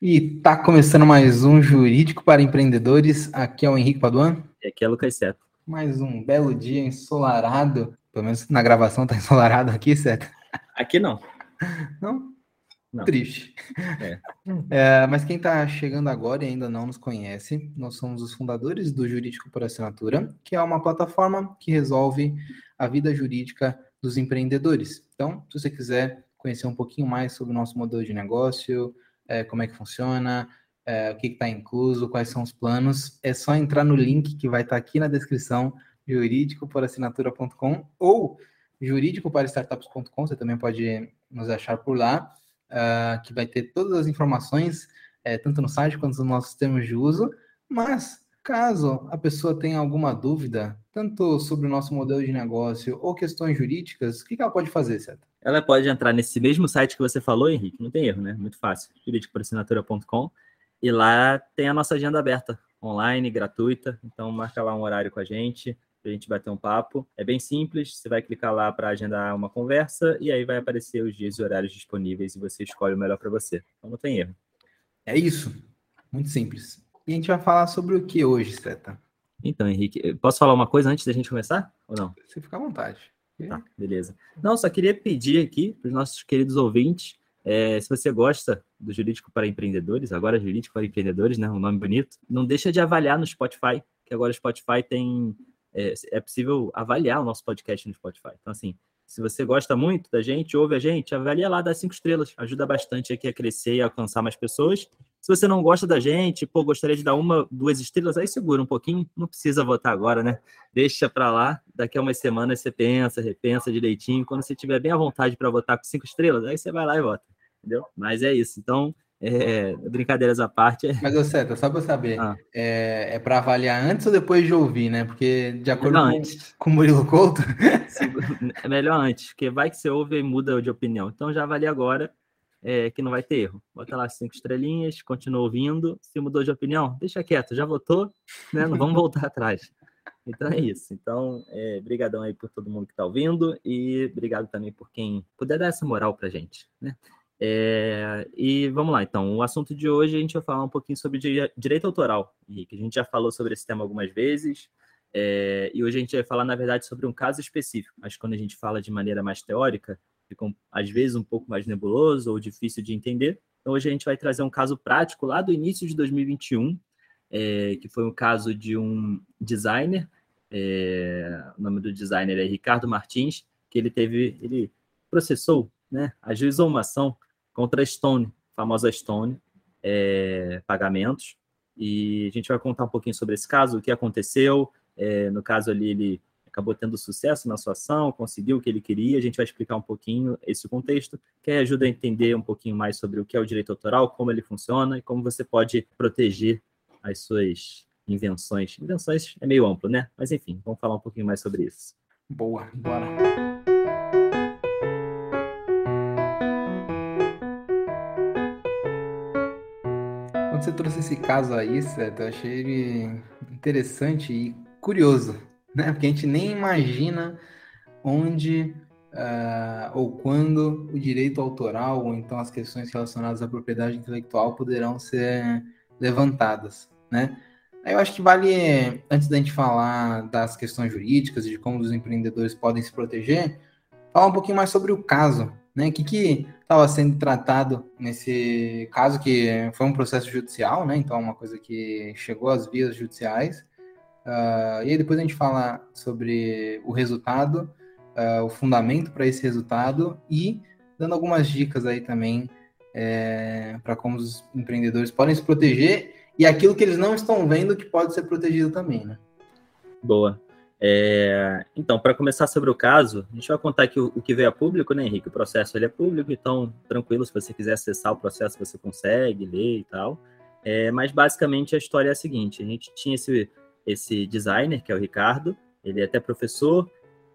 E tá começando mais um Jurídico para Empreendedores. Aqui é o Henrique Paduan. E aqui é o Lucas Seto. Mais um belo dia ensolarado. Pelo menos na gravação tá ensolarado aqui, Seto? Aqui não. Não? Não. Triste. É. É, mas quem está chegando agora e ainda não nos conhece, nós somos os fundadores do Jurídico por Assinatura, que é uma plataforma que resolve a vida jurídica dos empreendedores. Então, se você quiser conhecer um pouquinho mais sobre o nosso modelo de negócio, é, como é que funciona, é, o que está incluso, quais são os planos, é só entrar no link que vai estar tá aqui na descrição, jurídicoporassinatura.com ou jurídicoparastartups.com, você também pode nos achar por lá, uh, que vai ter todas as informações, é, tanto no site quanto nos nossos termos de uso, mas caso a pessoa tenha alguma dúvida, tanto sobre o nosso modelo de negócio ou questões jurídicas, o que, que ela pode fazer, certo? Ela pode entrar nesse mesmo site que você falou, Henrique, não tem erro, né? Muito fácil, jurídicoporassinatura.com, e lá tem a nossa agenda aberta, online, gratuita, então marca lá um horário com a gente, a gente bater um papo. É bem simples, você vai clicar lá para agendar uma conversa e aí vai aparecer os dias e horários disponíveis e você escolhe o melhor para você. Então não tem erro. É isso. Muito simples. E a gente vai falar sobre o que hoje, Seta? Então, Henrique, posso falar uma coisa antes da gente começar ou não? Você fica à vontade. Tá, beleza. Não, só queria pedir aqui para os nossos queridos ouvintes, é, se você gosta do Jurídico para Empreendedores, agora Jurídico para Empreendedores, né, um nome bonito, não deixa de avaliar no Spotify, que agora o Spotify tem é, é possível avaliar o nosso podcast no Spotify. Então, assim, se você gosta muito da gente, ouve a gente, avalia lá, dá cinco estrelas. Ajuda bastante aqui a crescer e alcançar mais pessoas. Se você não gosta da gente, pô, gostaria de dar uma, duas estrelas, aí segura um pouquinho, não precisa votar agora, né? Deixa para lá, daqui a umas semanas você pensa, repensa direitinho. Quando você tiver bem à vontade para votar com cinco estrelas, aí você vai lá e vota, entendeu? Mas é isso. Então, é, brincadeiras à parte. É Mas, ô Seta, só para saber, ah. é, é para avaliar antes ou depois de ouvir, né? Porque, de acordo com, com o Murilo Couto. é melhor antes, porque vai que você ouve e muda de opinião. Então, já avalia agora é, que não vai ter erro. Bota lá cinco estrelinhas, continua ouvindo. Se mudou de opinião, deixa quieto, já votou, né? Não vamos voltar atrás. Então é isso. Então, é, brigadão aí por todo mundo que está ouvindo e obrigado também por quem puder dar essa moral para gente, né? É, e vamos lá, então. O assunto de hoje a gente vai falar um pouquinho sobre direito autoral, Henrique. A gente já falou sobre esse tema algumas vezes, é, e hoje a gente vai falar, na verdade, sobre um caso específico. Mas quando a gente fala de maneira mais teórica, fica às vezes um pouco mais nebuloso ou difícil de entender. Então, hoje a gente vai trazer um caso prático lá do início de 2021, é, que foi um caso de um designer. É, o nome do designer é Ricardo Martins, que ele teve, ele processou, né, ajuizou uma ação contra a Stone, famosa Stone, é, pagamentos. E a gente vai contar um pouquinho sobre esse caso, o que aconteceu. É, no caso ali, ele acabou tendo sucesso na sua ação, conseguiu o que ele queria. A gente vai explicar um pouquinho esse contexto, que ajuda a entender um pouquinho mais sobre o que é o direito autoral, como ele funciona e como você pode proteger as suas invenções. Invenções é meio amplo, né? Mas enfim, vamos falar um pouquinho mais sobre isso. Boa, bora. Quando você trouxe esse caso aí, certo, eu achei ele interessante e curioso, né? Porque a gente nem imagina onde uh, ou quando o direito autoral ou então as questões relacionadas à propriedade intelectual poderão ser levantadas, né? Aí eu acho que vale, antes da gente falar das questões jurídicas e de como os empreendedores podem se proteger, falar um pouquinho mais sobre o caso, né? O que, que estava sendo tratado nesse caso, que foi um processo judicial, né? Então, uma coisa que chegou às vias judiciais. Uh, e aí depois a gente fala sobre o resultado, uh, o fundamento para esse resultado e dando algumas dicas aí também é, para como os empreendedores podem se proteger e aquilo que eles não estão vendo que pode ser protegido também, né? Boa. É, então, para começar sobre o caso, a gente vai contar aqui o, o, que veio a público, né, Henrique? O processo ele é público, então tranquilo, se você quiser acessar o processo, você consegue ler e tal. É, mas basicamente a história é a seguinte: a gente tinha esse, esse designer, que é o Ricardo, ele é até professor,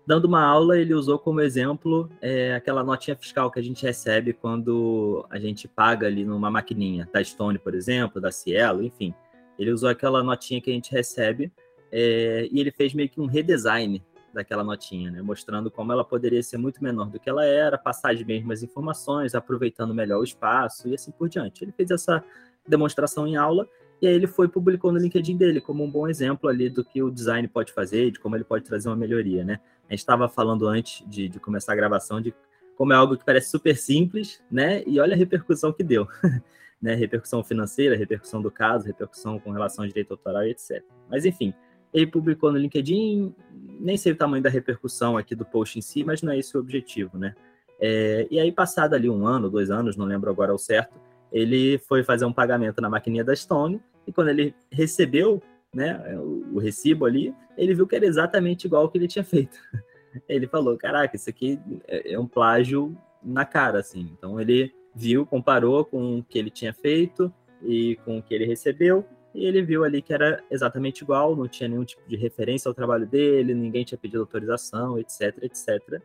dando uma aula, ele usou como exemplo é, aquela notinha fiscal que a gente recebe quando a gente paga ali numa maquininha, da Stone, por exemplo, da Cielo, enfim. Ele usou aquela notinha que a gente recebe é, e ele fez meio que um redesign daquela notinha, né? mostrando como ela poderia ser muito menor do que ela era, passar as mesmas informações, aproveitando melhor o espaço e assim por diante. Ele fez essa, demonstração em aula, e aí ele foi publicou no LinkedIn dele como um bom exemplo ali do que o design pode fazer, de como ele pode trazer uma melhoria, né? A gente estava falando antes de, de, começar a gravação de como é algo que parece super simples, né? E olha a repercussão que deu, né? Repercussão financeira, repercussão do caso, repercussão com relação ao direito autoral e etc. Mas enfim, ele publicou no LinkedIn, nem sei o tamanho da repercussão aqui do post em si, mas não é esse o objetivo, né? É, e aí, passado ali um ano, dois anos, não lembro agora ao certo, ele foi fazer um pagamento na maquininha da Stone, e quando ele recebeu né, o, o recibo ali, ele viu que era exatamente igual ao que ele tinha feito. Ele falou, caraca, isso aqui é, é um plágio na cara, assim. Então ele viu, comparou com o que ele tinha feito e com o que ele recebeu, e ele viu ali que era exatamente igual, não tinha nenhum tipo de referência ao trabalho dele, ninguém tinha pedido autorização, etc, etc.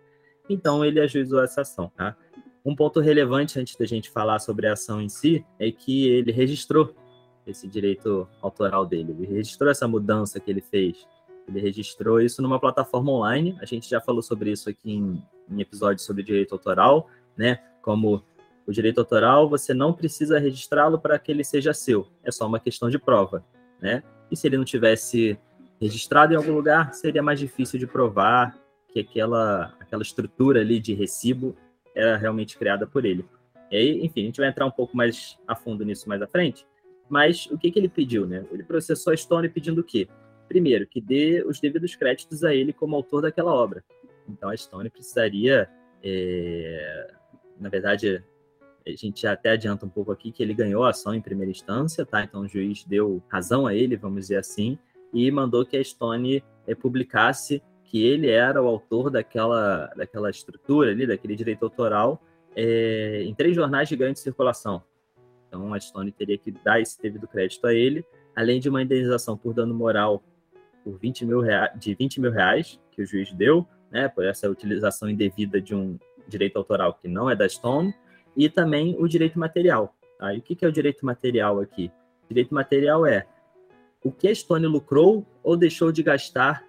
Então ele ajuizou essa ação, tá? Um ponto relevante antes da gente falar sobre a ação em si é que ele registrou esse direito autoral dele, ele registrou essa mudança que ele fez. Ele registrou isso numa plataforma online. A gente já falou sobre isso aqui em, em episódios sobre direito autoral, né? Como o direito autoral, você não precisa registrá-lo para que ele seja seu. É só uma questão de prova, né? E se ele não tivesse registrado em algum lugar, seria mais difícil de provar que aquela, aquela estrutura ali de recibo era realmente criada por ele. E aí, enfim, a gente vai entrar um pouco mais a fundo nisso mais à frente. Mas o que, que ele pediu, né? Ele processou a Stone pedindo o quê? Primeiro, que dê os devidos créditos a ele como autor daquela obra. Então a Stone precisaria, é... na verdade, a gente até adianta um pouco aqui que ele ganhou a ação em primeira instância, tá? Então o juiz deu razão a ele, vamos dizer assim, e mandou que a Stone é, publicasse que ele era o autor daquela, daquela estrutura ali, daquele direito autoral, é, em três jornais de grande circulação. Então a Stone teria que dar esse devido crédito a ele, além de uma indenização por dano moral por 20 mil reais, de 20 mil reais que o juiz deu, né, por essa utilização indevida de um direito autoral que não é da Stone, e também o direito material. Tá? E o que é o direito material aqui? O direito material é o que a Stone lucrou ou deixou de gastar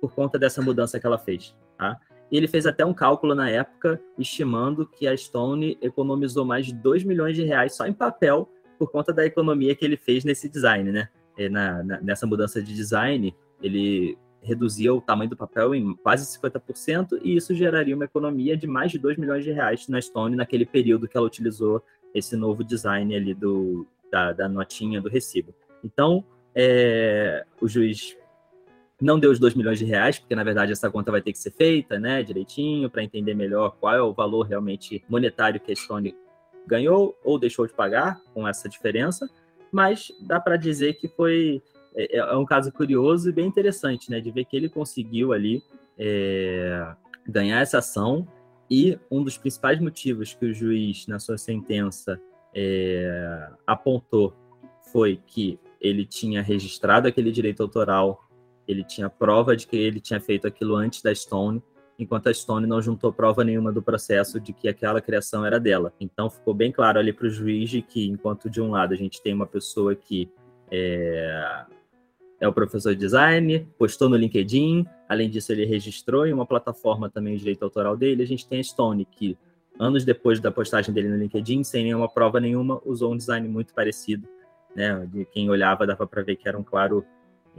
por conta dessa mudança que ela fez. Tá? E ele fez até um cálculo na época, estimando que a Stone economizou mais de 2 milhões de reais só em papel por conta da economia que ele fez nesse design, né? Na, na, nessa mudança de design, ele reduzia o tamanho do papel em quase 50%, e isso geraria uma economia de mais de 2 milhões de reais na Stone naquele período que ela utilizou esse novo design ali do, da, da notinha do recibo. Então, é, o juiz não deu os 2 milhões de reais, porque na verdade essa conta vai ter que ser feita, né, direitinho, para entender melhor qual é o valor realmente monetário que a Stone ganhou ou deixou de pagar com essa diferença, mas dá para dizer que foi é, é, é, um caso curioso e bem interessante, né, de ver que ele conseguiu ali é, ganhar essa ação. E um dos principais motivos que o juiz na sua sentença é, apontou foi que ele tinha registrado aquele direito autoral ele tinha prova de que ele tinha feito aquilo antes da Stone, enquanto a Stone não juntou prova nenhuma do processo de que aquela criação era dela. Então ficou bem claro ali para o juiz de que, enquanto de um lado a gente tem uma pessoa que é, é o professor de design, postou no LinkedIn, além disso ele registrou em uma plataforma também o direito autoral dele, a gente tem a Stone, que anos depois da postagem dele no LinkedIn, sem nenhuma prova nenhuma, usou um design muito parecido, né? De quem olhava dava para ver que era um claro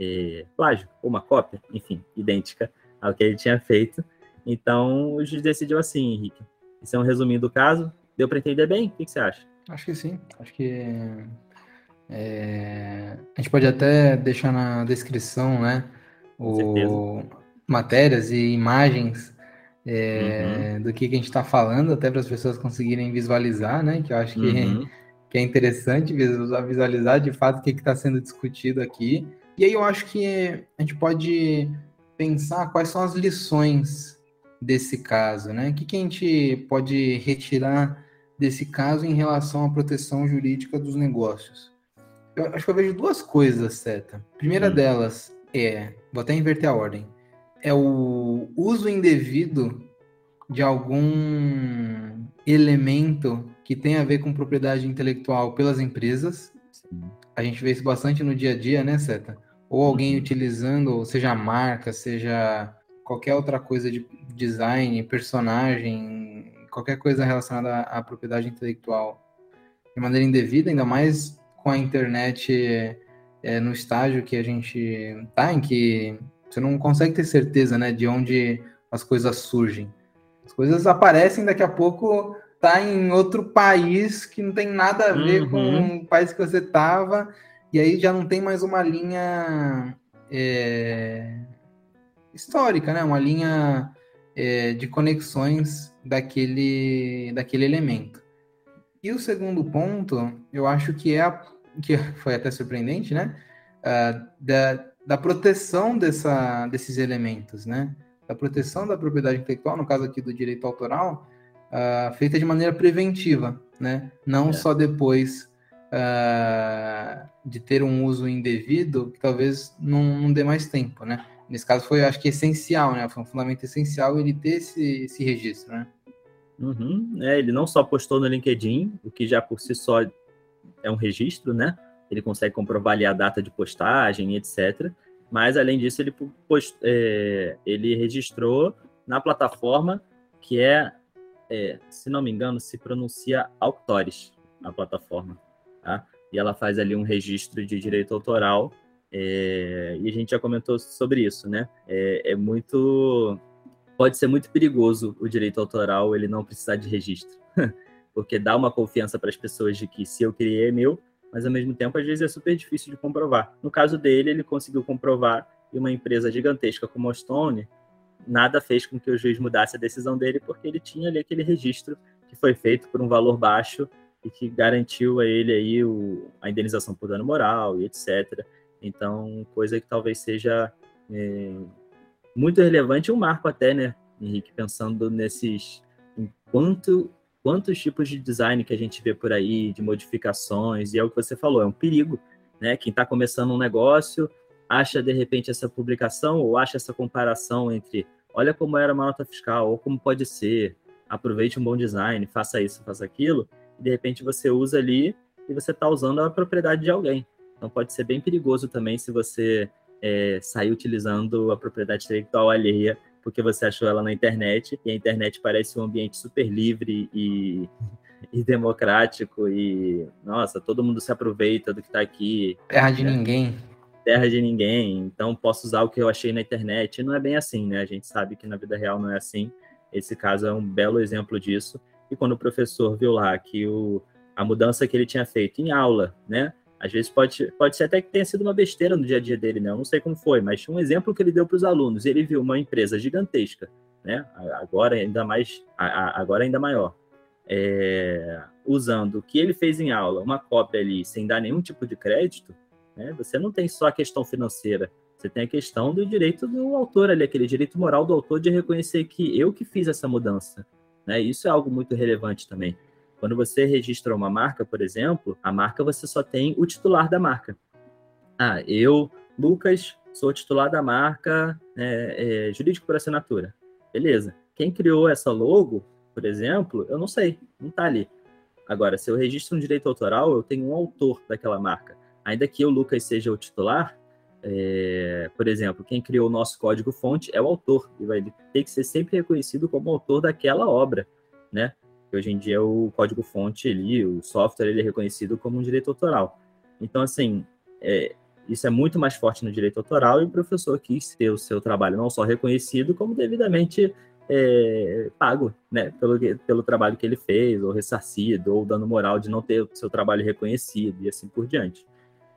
é, plágio, ou uma cópia, enfim, idêntica ao que ele tinha feito. Então, o juiz decidiu assim, Henrique. Isso é um resuminho do caso. Deu para entender bem? O que, que, você acha? Acho que sim. Acho que é, a gente pode até deixar na descrição, né? O, matérias e imagens é, uhum. do que, que, a gente está falando, até para as pessoas conseguirem visualizar, né? Que eu acho que, uhum. que é interessante visualizar de fato o que está sendo discutido aqui. E aí eu acho que a gente pode pensar quais são as lições desse caso, né? O que, que a gente pode retirar desse caso em relação à proteção jurídica dos negócios? Eu acho que eu vejo duas coisas, Seta. A primeira hum. delas é, vou até inverter a ordem, é o uso indevido de algum elemento que tem a ver com propriedade intelectual pelas empresas. Sim. A gente vê isso bastante no dia a dia, né, Seta? Ou alguém utilizando, seja marca, seja qualquer outra coisa de design, personagem, qualquer coisa relacionada à, propriedade intelectual de maneira indevida, ainda mais com a internet é, no estágio que a gente tá, em que você não consegue ter certeza, né, de onde as coisas surgem. As coisas aparecem daqui a pouco tá em outro país que não tem nada a ver uhum. com o país que você tava, e aí já não tem mais uma linha é, histórica, né? Uma linha é, de conexões daquele, daquele elemento. E o segundo ponto, eu acho que é a, que foi até surpreendente, né? Uh, da, da proteção dessa, desses elementos, né? Da proteção da propriedade intelectual, no caso aqui do direito autoral, uh, feita de maneira preventiva, né? Não é. só depois uh, de ter um uso indevido, talvez não, não dê mais tempo, né? Nesse caso foi, acho que essencial, né? Foi um fundamento essencial ele ter esse, esse registro, né? Uhum. É, ele não só postou no LinkedIn, o que já por si só é um registro, né? Ele consegue comprovar ali a data de postagem, etc. Mas, além disso, ele, post, é, ele registrou na plataforma que é, é, se não me engano, se pronuncia Auctores, a plataforma. Tá? E ela faz ali um registro de direito autoral é, e a gente já comentou sobre isso, né? É, é, muito. Pode ser muito perigoso o direito autoral ele não precisar de registro, porque dá uma confiança para as pessoas de que se eu criei é meu, mas ao mesmo tempo às vezes é super difícil de comprovar. No caso dele, ele conseguiu comprovar e uma empresa gigantesca como a Stone nada fez com que o juiz mudasse a decisão dele, porque ele tinha ali aquele registro que foi feito por um valor baixo e que garantiu a ele aí o, a indenização por dano moral e etc. Então, coisa que talvez seja é, muito relevante, um marco até, né, Henrique, pensando nesses enquanto quantos tipos de design que a gente vê por aí, de modificações, e é o que você falou, é um perigo, né? Quem está começando um negócio acha de repente essa publicação ou acha essa comparação entre olha como era uma nota fiscal ou como pode ser, aproveite um bom design, faça isso, faça aquilo, de repente você usa ali e você está usando a propriedade de alguém. Então pode ser bem perigoso também se você é, sair utilizando a propriedade intelectual alheia porque você achou ela na internet e a internet parece um ambiente super livre e, e democrático e nossa, todo mundo se aproveita do que está aqui. Terra de né? ninguém. Terra de ninguém. Então posso usar o que eu achei na internet. E não é bem assim, né? A gente sabe que na vida real não é assim. Esse caso é um belo exemplo disso. E quando o professor viu lá que o, a mudança que ele tinha feito em aula, né? Às vezes pode, pode ser até que tenha sido uma besteira no dia a dia dele, né? Eu não sei como foi, mas um exemplo que ele deu para os alunos. Ele viu uma empresa gigantesca, né? Agora ainda mais, agora ainda maior, é, usando o que ele fez em aula, uma cópia ali, sem dar nenhum tipo de crédito. Né? Você não tem só a questão financeira, você tem a questão do direito do autor ali, aquele direito moral do autor de reconhecer que eu que fiz essa mudança. Né? Isso é algo muito relevante também. Quando você registra uma marca, por exemplo, a marca você só tem o titular da marca. Ah, eu, Lucas, sou titular da marca é, é, jurídico por assinatura. Beleza. Quem criou essa logo, por exemplo, eu não sei, não está ali. Agora, se eu registro um direito autoral, eu tenho um autor daquela marca. Ainda que eu, Lucas, seja o titular, é, por exemplo, quem criou o nosso código-fonte é o autor, e vai ter que ser sempre reconhecido como autor daquela obra, né? hoje em dia o código-fonte ali, o software, ele é reconhecido como um direito autoral. Então, assim, é, isso é muito mais forte no direito autoral e o professor quis ter o seu trabalho não só reconhecido, como devidamente é, pago, né, pelo, pelo trabalho que ele fez, ou ressarcido, ou dando moral de não ter o seu trabalho reconhecido e assim por diante.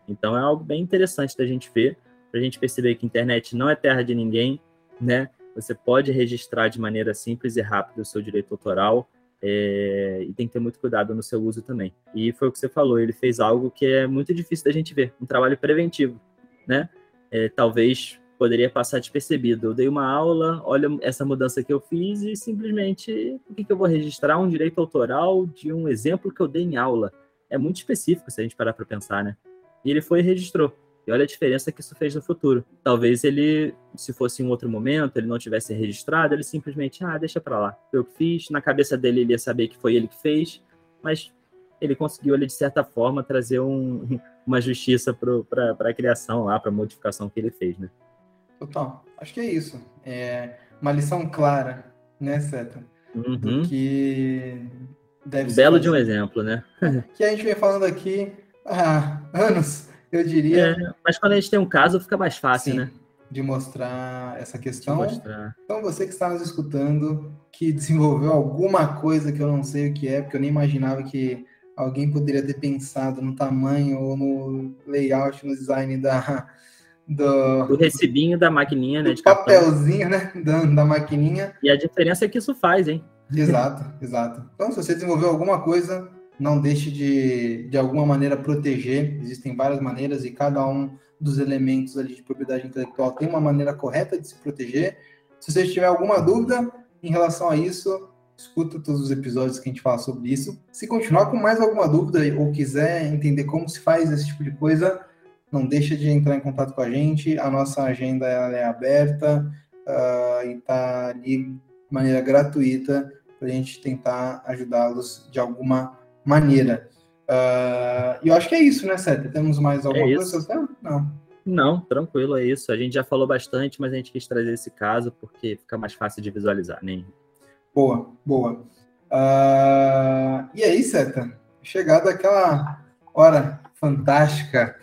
Então é algo bem interessante da gente ver, para a gente perceber que a internet não é terra de ninguém, né? Você pode registrar de maneira simples e rápida o seu direito autoral, é, e tem que ter muito cuidado no seu uso também. E foi o que você falou, ele fez algo que é muito difícil da gente ver, um trabalho preventivo, né? É, talvez poderia passar despercebido. Eu dei uma aula, olha essa mudança que eu fiz e simplesmente, por que, que eu vou registrar um direito autoral de um exemplo que eu dei em aula? É muito específico se a gente parar para pensar, né? E ele foi e registrou. E olha a diferença que isso fez no futuro. Talvez ele, se fosse em um outro momento, ele não tivesse registrado, ele simplesmente, ah, deixa para lá. Eu que fiz, na cabeça dele ele ia saber que foi ele que fez, mas ele conseguiu, ele, de certa forma, trazer um, uma justiça para a criação lá, para a modificação que ele fez, né? Total. Acho que é isso. É uma lição clara, né, Seta? Uhum. Que deve Belo de um exemplo, né? que a gente vem falando aqui ah, anos, eu diria. É, mas quando a gente tem um caso, fica mais fácil, Sim, né? De mostrar essa questão. mostrar. Então, você que está nos escutando, que desenvolveu alguma coisa que eu não sei o que é, porque eu nem imaginava que alguém poderia ter pensado no tamanho ou no layout, no design da, do, O recibinho da maquininha, né? do De papelzinho, né? Da, da maquininha. E a diferença é que isso faz, hein? Exato, exato. Então, se você desenvolveu alguma coisa, não deixe de, de alguma maneira, proteger. Existem várias maneiras e cada um dos elementos ali de propriedade intelectual tem uma maneira correta de se proteger. Se você tiver alguma dúvida em relação a isso, escuta todos os episódios que a gente fala sobre isso. Se continuar com mais alguma dúvida ou quiser entender como se faz esse tipo de coisa, não deixa de entrar em contato com a gente. A nossa agenda é aberta ah, e está ali de maneira gratuita para a gente tentar ajudá-los de alguma maneira. Ah, E eu acho que é isso, né, Seta? Temos mais alguma É coisa? Não. Não, tranquilo, é isso. A gente já falou bastante, mas a gente quis trazer esse caso porque fica mais fácil de visualizar, né? Boa, boa. Ah, e aí, Seta? Chegada aquela hora fantástica,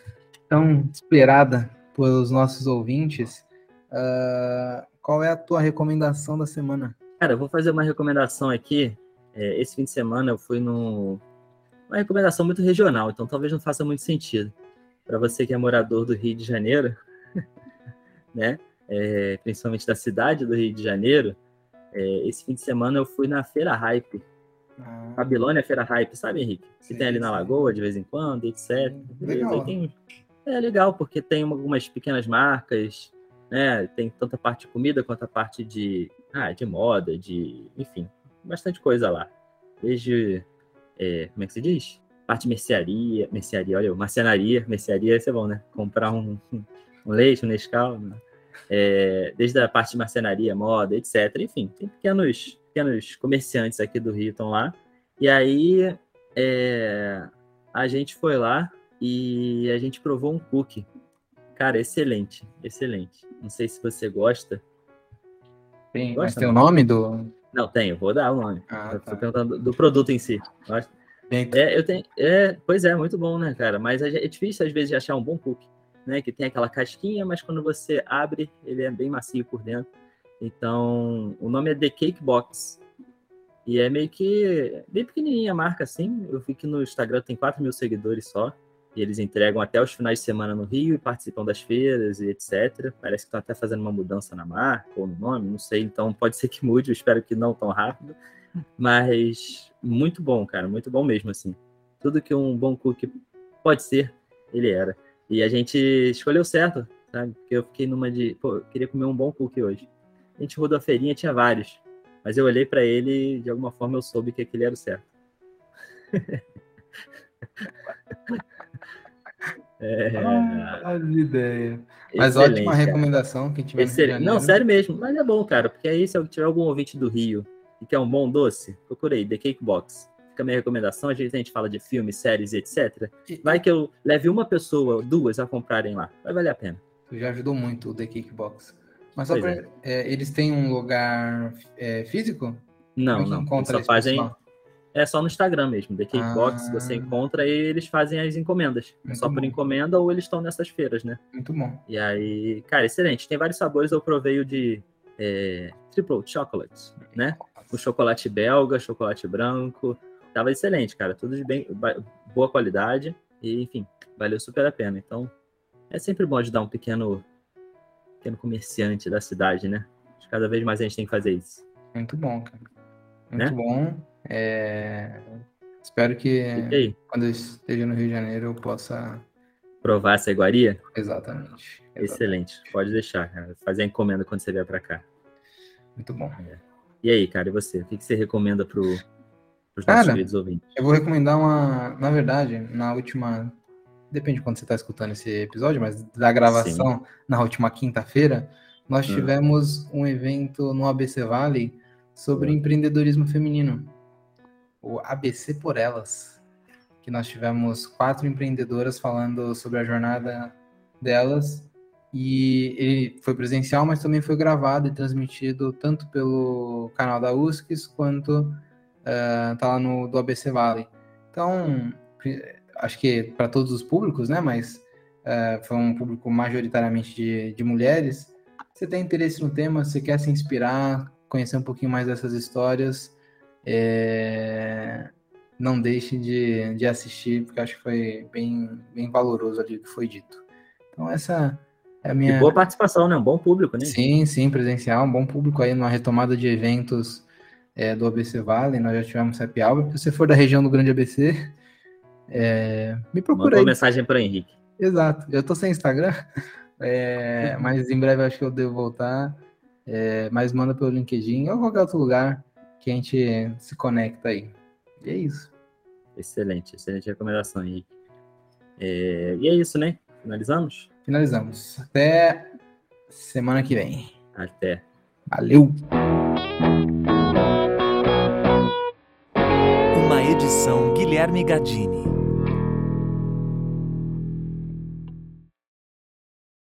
tão esperada pelos nossos ouvintes. ah, qual é a tua recomendação da semana? Cara, eu vou fazer uma recomendação aqui. É, esse fim de semana eu fui no. Uma recomendação muito regional, então talvez não faça muito sentido. Para você que é morador do Rio de Janeiro, né? É, principalmente da cidade do Rio de Janeiro, é, esse fim de semana eu fui na Feira Hype. Ah, Babilônia Feira Hype, sabe, Henrique? Que Sim, tem ali na. Lagoa de vez em quando, etc. Legal. Tem- É legal, porque tem algumas pequenas marcas, né? Tem tanto a parte de comida quanto a parte de, ah, de moda, de. Enfim, bastante coisa lá. Desde. É, como é que se diz? Parte de mercearia, mercearia, olha, marcenaria, mercearia, isso é bom, né? Comprar um, um leite, um Nescau, né? É, desde a parte de marcenaria, moda, etc. Enfim, tem pequenos, pequenos comerciantes aqui do Rio estão lá. E aí é, a gente foi lá e a gente provou um cookie. Cara, excelente, excelente. Não sei se você gosta. tem, Gosta, mas tem o nome do. Não, tenho, vou dar o nome. Ah, Eu tá. perguntando do produto em si. É, eu tenho. É, pois é, muito bom, né, cara? Mas é é difícil às vezes de achar um bom cookie, né? Que tem aquela casquinha, mas quando você abre, ele é bem macio por dentro. Então, o nome é The Cake Box. E é meio que bem pequenininha a marca, assim. Eu vi que no Instagram tem 4 mil seguidores só. E eles entregam até os finais de semana no Rio e participam das feiras e etc. Parece que estão até fazendo uma mudança na marca ou no nome, não sei. Então pode ser que mude, eu espero que não tão rápido. Mas muito bom, cara, muito bom mesmo, assim. Tudo que um bom cookie pode ser, ele era. E a gente escolheu certo, sabe? Porque eu fiquei numa de, pô, eu queria comer um bom cookie hoje. A gente rodou a feirinha, tinha vários. Mas eu olhei pra ele e de alguma forma eu soube que aquele era o certo. é, Ah, as ideias. Mas excelente, ótima recomendação, quem tiver de Excelente. Não, sério mesmo. Mas é bom, cara, porque aí se eu tiver algum ouvinte do Rio e quer um bom doce, procurei The Cake Box. Fica a minha recomendação. Às vezes a gente fala de filmes, séries, etc. Vai que eu leve uma pessoa, duas a comprarem lá. Vai valer a pena. Tu já ajudou muito o The Kickbox. Mas só pra, é, eles têm um lugar é, físico? Não, é não. Eles só fazem. pessoal? É só no Instagram mesmo. The Cake Ah. Box você encontra e eles fazem as encomendas. É Muito só por bom. encomenda ou eles estão nessas feiras, né? Muito bom. E aí, cara, excelente. Tem vários sabores. Eu provei o de é, Triple Chocolate, né? o chocolate belga, chocolate branco. Tava excelente, cara. Tudo de bem, boa qualidade. E, enfim, valeu super a pena. Então, é sempre bom ajudar um pequeno, pequeno comerciante da cidade, né? Cada vez mais a gente tem que fazer isso. Muito bom, cara. Muito Né? bom. É, Espero que quando eu esteja no Rio de Janeiro eu possa. provar essa iguaria? Exatamente. Exatamente. Excelente. Pode deixar, cara. Fazer a encomenda quando você vier pra cá. Muito bom. E aí, cara, e você? O que que você recomenda pro, pros nossos queridos ouvintes? Eu vou recomendar uma. Na verdade, na última. Depende de quando você está escutando esse episódio, mas da gravação, na última quinta-feira, nós Hum. tivemos um evento no ABC Valley sobre Hum. empreendedorismo feminino. O ABC por Elas. Que nós tivemos quatro empreendedoras falando sobre a jornada delas. E ele foi presencial, mas também foi gravado e transmitido tanto pelo canal da USCS quanto ah, tá lá no do ABC Valley. Então, acho que para todos os públicos, né? Mas uh, foi um público majoritariamente de, de mulheres. Você tem interesse no tema, você quer se inspirar, conhecer um pouquinho mais dessas histórias, é... não deixe de, de assistir, porque acho que foi bem, bem valoroso ali o que foi dito. Então, essa é a minha. E boa participação, né? Um bom público, né? Sim, sim, presencial, um bom público aí numa retomada de eventos é, do ABC Vale, nós já tivemos happy hour. Se você for da região do Grande ABC, é, me procura Mandou aí. mensagem para Henrique. Exato, eu tô sem Instagram, é, mas em breve acho que eu devo voltar. É, mas manda pelo LinkedIn ou qualquer outro lugar que a gente se conecta aí. E é isso. Excelente, excelente recomendação, Henrique. É, e é isso, né? Finalizamos? Finalizamos. Até semana que vem. Até. Valeu! Uma edição Guilherme Gadini.